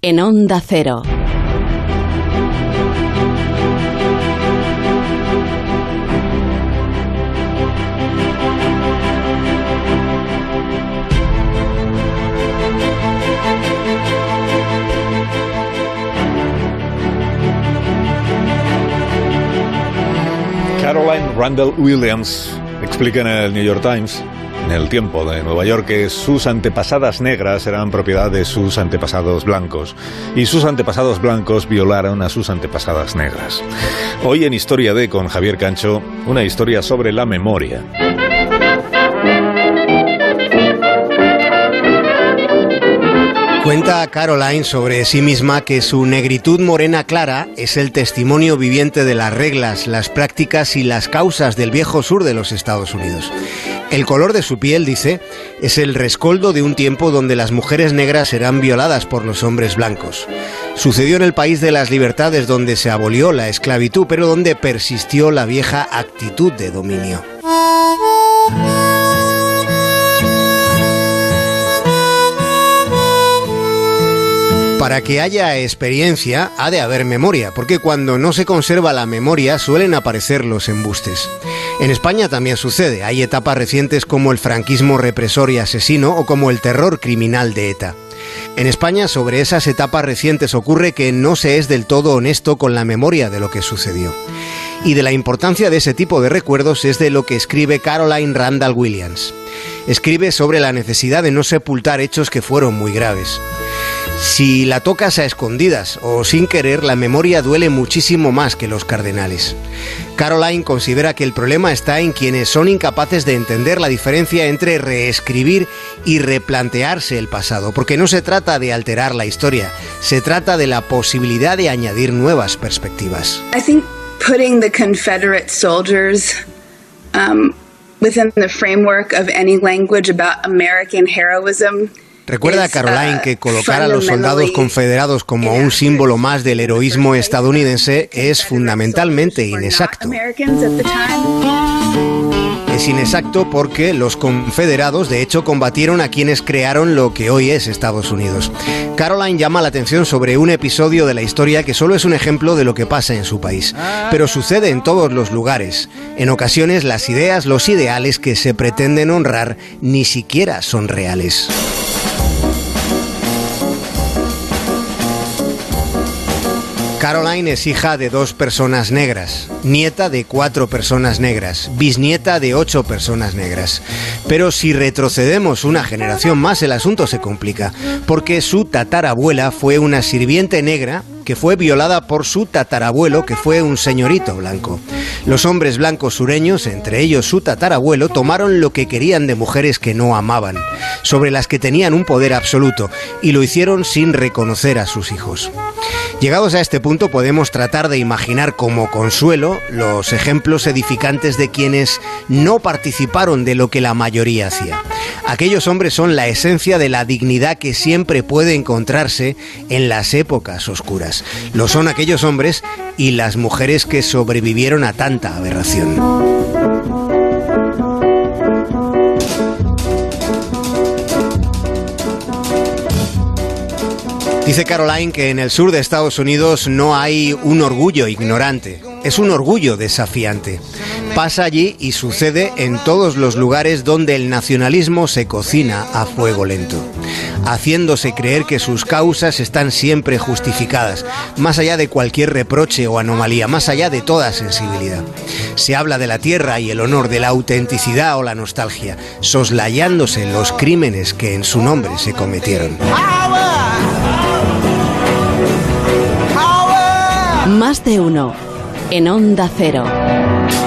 en Onda Cero. Caroline Randall Williams explica en el New York Times, en el tiempo de Nueva York, que sus antepasadas negras eran propiedad de sus antepasados blancos y sus antepasados blancos violaron a sus antepasadas negras. Hoy en Historia de con Javier Cancho, una historia sobre la memoria. Cuenta Caroline sobre sí misma que su negritud morena clara es el testimonio viviente de las reglas, las prácticas y las causas del viejo sur de los Estados Unidos. El color de su piel, dice, es el rescoldo de un tiempo donde las mujeres negras eran violadas por los hombres blancos. Sucedió en el país de las libertades donde se abolió la esclavitud, pero donde persistió la vieja actitud de dominio. Para que haya experiencia ha de haber memoria, porque cuando no se conserva la memoria suelen aparecer los embustes. En España también sucede, hay etapas recientes como el franquismo represor y asesino o como el terror criminal de ETA. En España sobre esas etapas recientes ocurre que no se es del todo honesto con la memoria de lo que sucedió. Y de la importancia de ese tipo de recuerdos es de lo que escribe Caroline Randall Williams. Escribe sobre la necesidad de no sepultar hechos que fueron muy graves. Si la tocas a escondidas o sin querer, la memoria duele muchísimo más que los cardenales. Caroline considera que el problema está en quienes son incapaces de entender la diferencia entre reescribir y replantearse el pasado, porque no se trata de alterar la historia, se trata de la posibilidad de añadir nuevas perspectivas. I think putting the Confederate soldiers um, within the framework of any language about American heroism Recuerda Caroline que colocar a los soldados confederados como un símbolo más del heroísmo estadounidense es fundamentalmente inexacto. Es inexacto porque los confederados de hecho combatieron a quienes crearon lo que hoy es Estados Unidos. Caroline llama la atención sobre un episodio de la historia que solo es un ejemplo de lo que pasa en su país, pero sucede en todos los lugares. En ocasiones las ideas, los ideales que se pretenden honrar ni siquiera son reales. Caroline es hija de dos personas negras, nieta de cuatro personas negras, bisnieta de ocho personas negras. Pero si retrocedemos una generación más, el asunto se complica, porque su tatarabuela fue una sirviente negra que fue violada por su tatarabuelo, que fue un señorito blanco. Los hombres blancos sureños, entre ellos su tatarabuelo, tomaron lo que querían de mujeres que no amaban, sobre las que tenían un poder absoluto, y lo hicieron sin reconocer a sus hijos. Llegados a este punto podemos tratar de imaginar como consuelo los ejemplos edificantes de quienes no participaron de lo que la mayoría hacía. Aquellos hombres son la esencia de la dignidad que siempre puede encontrarse en las épocas oscuras. Lo son aquellos hombres y las mujeres que sobrevivieron a tanta aberración. Dice Caroline que en el sur de Estados Unidos no hay un orgullo ignorante, es un orgullo desafiante. Pasa allí y sucede en todos los lugares donde el nacionalismo se cocina a fuego lento, haciéndose creer que sus causas están siempre justificadas, más allá de cualquier reproche o anomalía, más allá de toda sensibilidad. Se habla de la tierra y el honor, de la autenticidad o la nostalgia, soslayándose los crímenes que en su nombre se cometieron. Más de uno en Onda Cero.